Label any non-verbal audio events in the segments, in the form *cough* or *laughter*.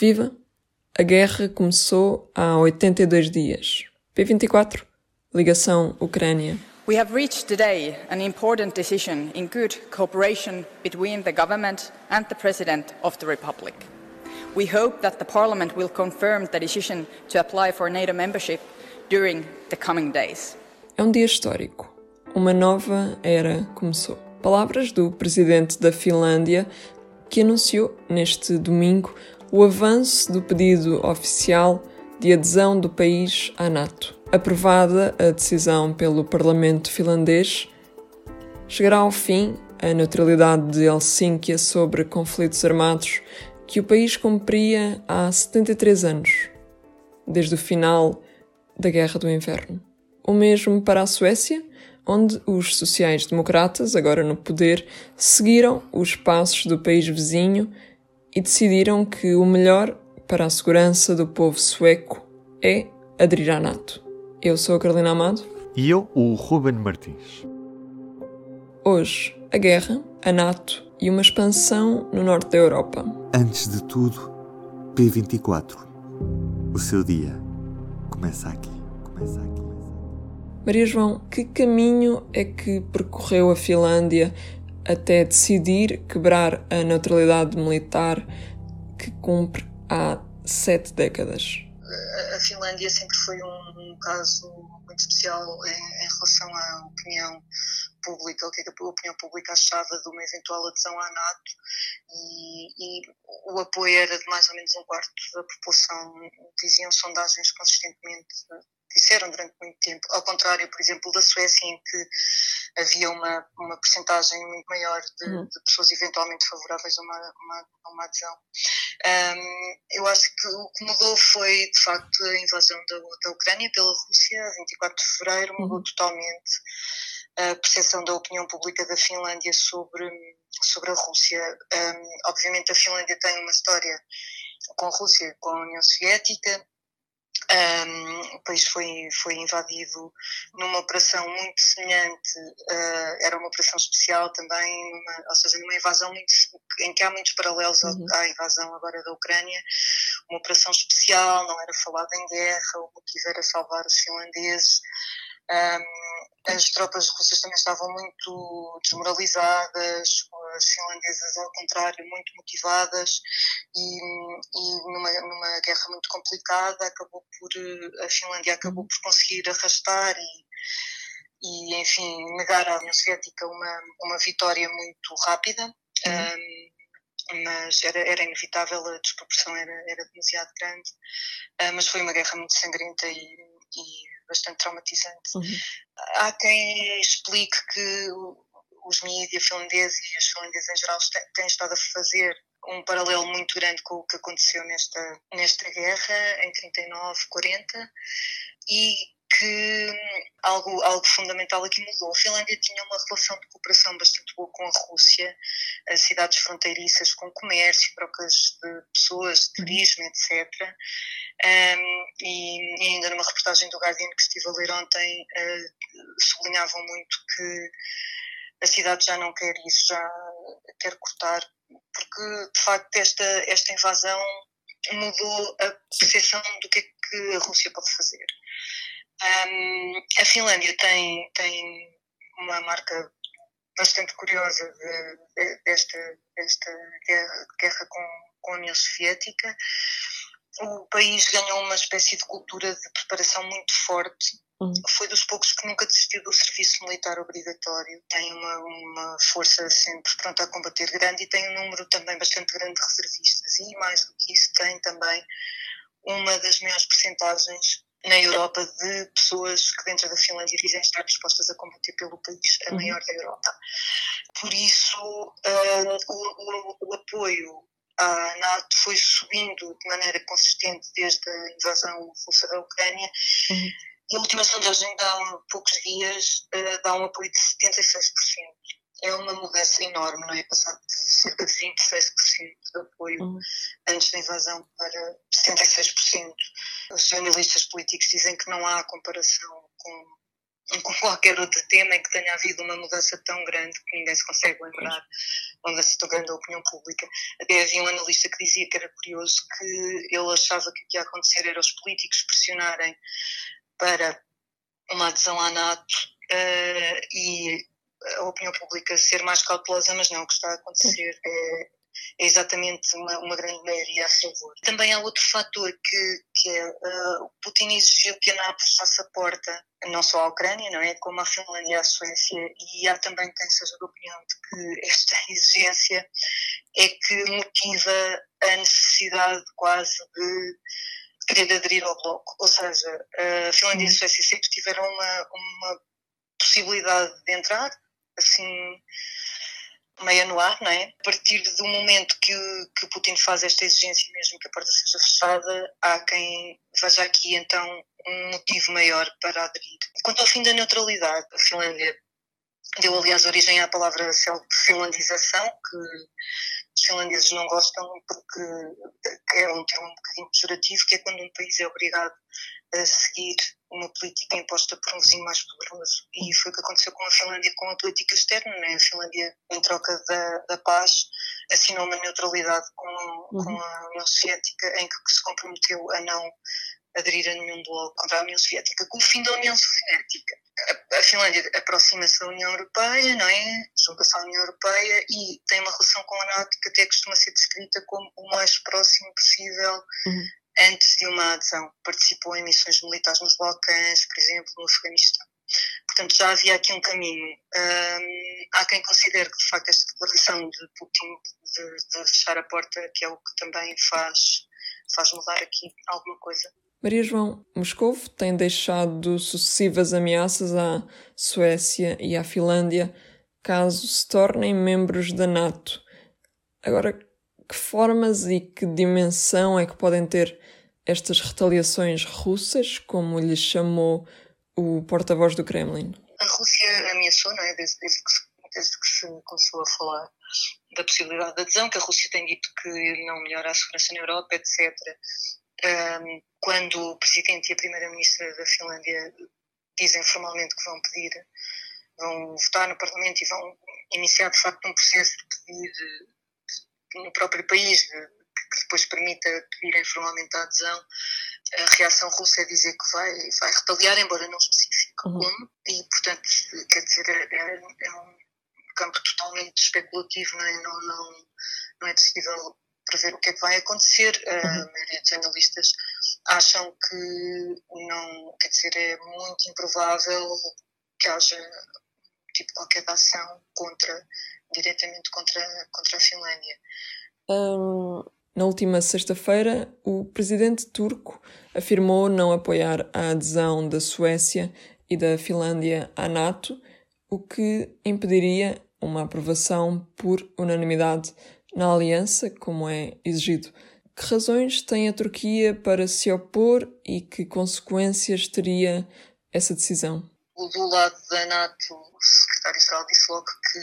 Viva! A guerra começou há 82 dias. P24, ligação Ucrânia. We have reached today an important decision in good cooperation between the government and the President of the Republic. We hope that the Parliament will confirm the decision to apply for NATO membership during the coming days. É um dia histórico. Uma nova era começou. Palavras do presidente da Finlândia, que anunciou neste domingo o avanço do pedido oficial de adesão do país à NATO. Aprovada a decisão pelo Parlamento finlandês, chegará ao fim a neutralidade de Helsínquia sobre conflitos armados que o país cumpria há 73 anos, desde o final da Guerra do Inverno. O mesmo para a Suécia, onde os sociais-democratas, agora no poder, seguiram os passos do país vizinho e decidiram que o melhor para a segurança do povo sueco é aderir à NATO. Eu sou a Carolina Amado. E eu, o Ruben Martins. Hoje, a guerra, a NATO e uma expansão no norte da Europa. Antes de tudo, P24. O seu dia começa aqui. Começa aqui. Maria João, que caminho é que percorreu a Finlândia até decidir quebrar a neutralidade militar que cumpre há sete décadas? A Finlândia sempre foi um, um caso muito especial em, em, relação à opinião pública, o que, é que a opinião pública achava de uma eventual adesão à NATO e, e, o apoio era de mais ou menos um quarto da população, diziam sondagens consistentemente disseram durante muito tempo, ao contrário, por exemplo, da Suécia, em que havia uma, uma percentagem muito maior de, uhum. de pessoas eventualmente favoráveis a uma, uma, a uma adesão. Um, eu acho que o que mudou foi, de facto, a invasão da, da Ucrânia pela Rússia, 24 de fevereiro, mudou uhum. totalmente a percepção da opinião pública da Finlândia sobre, sobre a Rússia. Um, obviamente, a Finlândia tem uma história com a Rússia, com a União Soviética, um, o país foi, foi invadido numa operação muito semelhante, uh, era uma operação especial também, ou seja, numa invasão muito, em que há muitos paralelos uhum. à invasão agora da Ucrânia, uma operação especial, não era falado em guerra, o motivo era salvar os finlandeses. Um, as tropas russas também estavam muito desmoralizadas, as finlandesas, ao contrário, muito motivadas e, e numa, numa guerra muito complicada, acabou por, a Finlândia acabou por conseguir arrastar e, e enfim, negar à União Soviética uma, uma vitória muito rápida. Uhum. Um, mas era, era inevitável, a desproporção era, era demasiado grande, uh, mas foi uma guerra muito sangrenta e, e bastante traumatizante. Uhum. Há quem explique que os mídias finlandeses e as finlandesas em geral têm estado a fazer um paralelo muito grande com o que aconteceu nesta, nesta guerra em 39, 40 e que algo, algo fundamental aqui mudou. A Finlândia tinha uma relação de cooperação bastante boa com a Rússia, as cidades fronteiriças com comércio, trocas de pessoas, de turismo, etc. Um, e, e, ainda numa reportagem do Guardian que estive a ler ontem, uh, sublinhavam muito que a cidade já não quer isso, já quer cortar, porque de facto esta, esta invasão mudou a percepção do que é que a Rússia pode fazer. Um, a Finlândia tem, tem uma marca bastante curiosa de, de, desta, desta guerra, guerra com, com a União Soviética. O país ganhou uma espécie de cultura de preparação muito forte Uhum. Foi dos poucos que nunca desistiu do serviço militar obrigatório. Tem uma, uma força sempre pronta a combater grande e tem um número também bastante grande de reservistas. E mais do que isso, tem também uma das maiores percentagens na Europa de pessoas que dentro da Finlândia dizem estar dispostas a combater pelo país, a uhum. maior da Europa. Por isso, uh, o, o, o, apoio à NATO foi subindo de maneira consistente desde a invasão russa da Ucrânia. Uhum a última sondagem dá um, poucos dias uh, dá um apoio de 76%. É uma mudança enorme, não é? Passar de cerca de 26% de apoio uhum. antes da invasão para 76%. Os analistas políticos dizem que não há comparação com com qualquer outro tema em que tenha havido uma mudança tão grande que ninguém se consegue lembrar, uma mudança tão grande da opinião pública. Até havia um analista que dizia que era curioso que ele achava que o que ia acontecer era os políticos pressionarem para uma adesão à NATO uh, e a opinião pública ser mais cautelosa, mas não, o que está a acontecer é, é exatamente uma, uma, grande maioria a favor. Também há outro fator que, que é, uh, Putin exigiu que a NATO fechasse a porta não só à Ucrânia, não é, como à Finlândia e à Suécia, e há também quem seja da opinião de que esta *laughs* exigência é que motiva a necessidade quase de querer aderir ao bloco. Ou seja, a Finlândia e a Suécia sempre tiveram uma, uma possibilidade de entrar, assim, meio no ar, não é? A partir do momento que, que Putin faz esta exigência, mesmo que a porta seja fechada, há quem veja aqui então um motivo maior para aderir. Quanto ao fim da neutralidade, a Finlândia deu aliás origem à palavra finlandização, que os finlandeses não gostam porque é um termo um bocadinho pejorativo, que é quando um país é obrigado a seguir uma política imposta por um vizinho mais poderoso. E foi o que aconteceu com a Finlândia com a política externa. Né? A Finlândia, em troca da, da paz, assinou uma neutralidade com, uhum. com a União Soviética, em que se comprometeu a não aderir a nenhum bloco contra a União Soviética. Com o fim da União Soviética, a, a Finlândia aproxima-se da União Europeia, não é? Junta-se à União Europeia e tem uma relação com a NATO que até costuma ser descrita como o mais próximo possível uhum antes de uma adesão. Participou em missões militares nos Balcãs, por exemplo, no Afeganistão. Portanto, já havia aqui um caminho. Há quem considere que, de facto, esta declaração de Putin de, de, fechar a porta, que é o que também faz, faz mudar aqui alguma coisa. Maria João, Moscou tem deixado sucessivas ameaças à Suécia e à Finlândia caso se tornem membros da NATO. Agora, que formas e que dimensão é que podem ter estas retaliações russas, como lhe chamou o porta-voz do Kremlin? A Rússia ameaçou, não é? Desde, desde, que, desde que se começou a falar da possibilidade de adesão, que a Rússia tem dito que não melhora a segurança na Europa, etc. Um, quando o presidente e a primeira-ministra da Finlândia dizem formalmente que vão pedir, vão votar no Parlamento e vão iniciar de facto um processo de pedir no próprio país, que depois permita pedirem formalmente a adesão, a reação russa é dizer que vai, vai retaliar, embora não especifique uhum. como, e portanto, quer dizer, é, é, é um campo totalmente especulativo, não é, não, não, não é possível prever o que é que vai acontecer. Uhum. A maioria dos analistas acham que não, quer dizer, é muito improvável que haja tipo qualquer ação contra diretamente contra, contra a Finlândia. Um, na última sexta-feira, o presidente turco afirmou não apoiar a adesão da Suécia e da Finlândia à NATO, o que impediria uma aprovação por unanimidade na aliança, como é exigido. Que razões tem a Turquia para se opor e que consequências teria essa decisão? Do lado da NATO, o secretário-geral disse logo que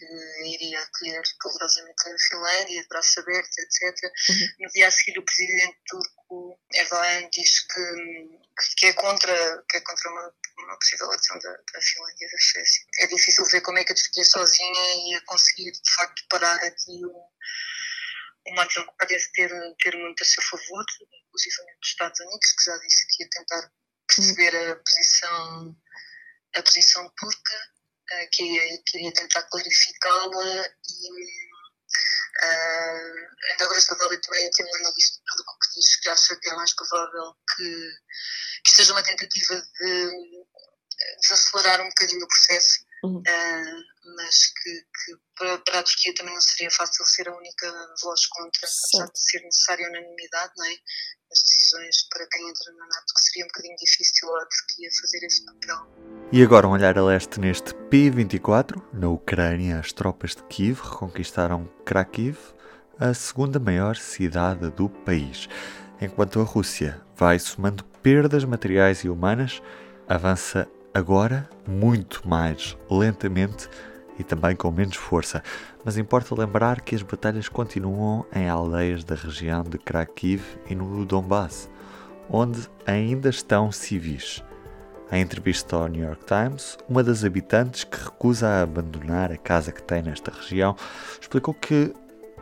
que iria acolher calorosamente a Finlândia, de braços abertos, etc. Uhum. No dia a seguir, o presidente turco Erdogan diz que, que é contra, que é contra uma, uma possível adesão da, da Finlândia e da Suécia. É difícil ver como é que a Turquia sozinha ia conseguir, de facto, parar aqui o, uma adesão que parece ter, ter muito a seu favor, inclusive dos Estados Unidos, que já disse que ia tentar perceber a posição, a posição turca que queria tentar clarificá-la e uh, ainda agora estava ali também tem um analista do que diz que acha que é mais provável que, que seja uma tentativa de desacelerar um bocadinho o processo, uhum. uh, mas que, que para, para, a Turquia também não seria fácil ser a única voz contra, apesar de ser necessária unanimidade, não é? As decisões para quem entra na NATO, que seria um bocadinho difícil a Turquia fazer esse papel. E agora um olhar a leste neste P-24. Na Ucrânia, as tropas de Kiev reconquistaram Kharkiv, a segunda maior cidade do país. Enquanto a Rússia vai somando perdas materiais e humanas, avança agora muito mais lentamente e também com menos força. Mas importa lembrar que as batalhas continuam em aldeias da região de Kharkiv e no Donbass, onde ainda estão civis. Em entrevista ao New York Times, uma das habitantes que recusa abandonar a casa que tem nesta região explicou que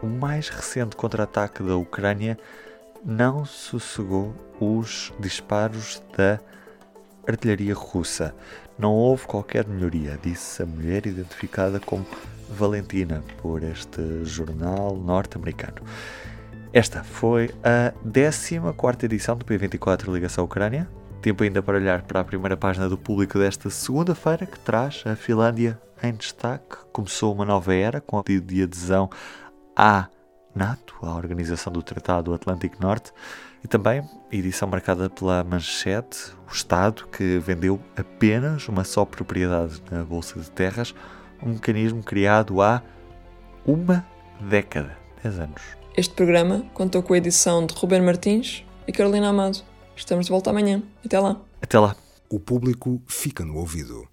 o mais recente contra-ataque da Ucrânia não sossegou os disparos da artilharia russa. Não houve qualquer melhoria, disse a mulher identificada como Valentina por este jornal norte-americano. Esta foi a 14 edição do P24 Ligação Ucrânia. Tempo ainda para olhar para a primeira página do público desta segunda-feira, que traz a Finlândia em destaque. Começou uma nova era com o pedido de adesão à NATO, a Organização do Tratado do Atlântico Norte, e também edição marcada pela manchete, o Estado que vendeu apenas uma só propriedade na Bolsa de Terras, um mecanismo criado há uma década, 10 anos. Este programa contou com a edição de Ruben Martins e Carolina Amado. Estamos de volta amanhã. Até lá. Até lá. O público fica no ouvido.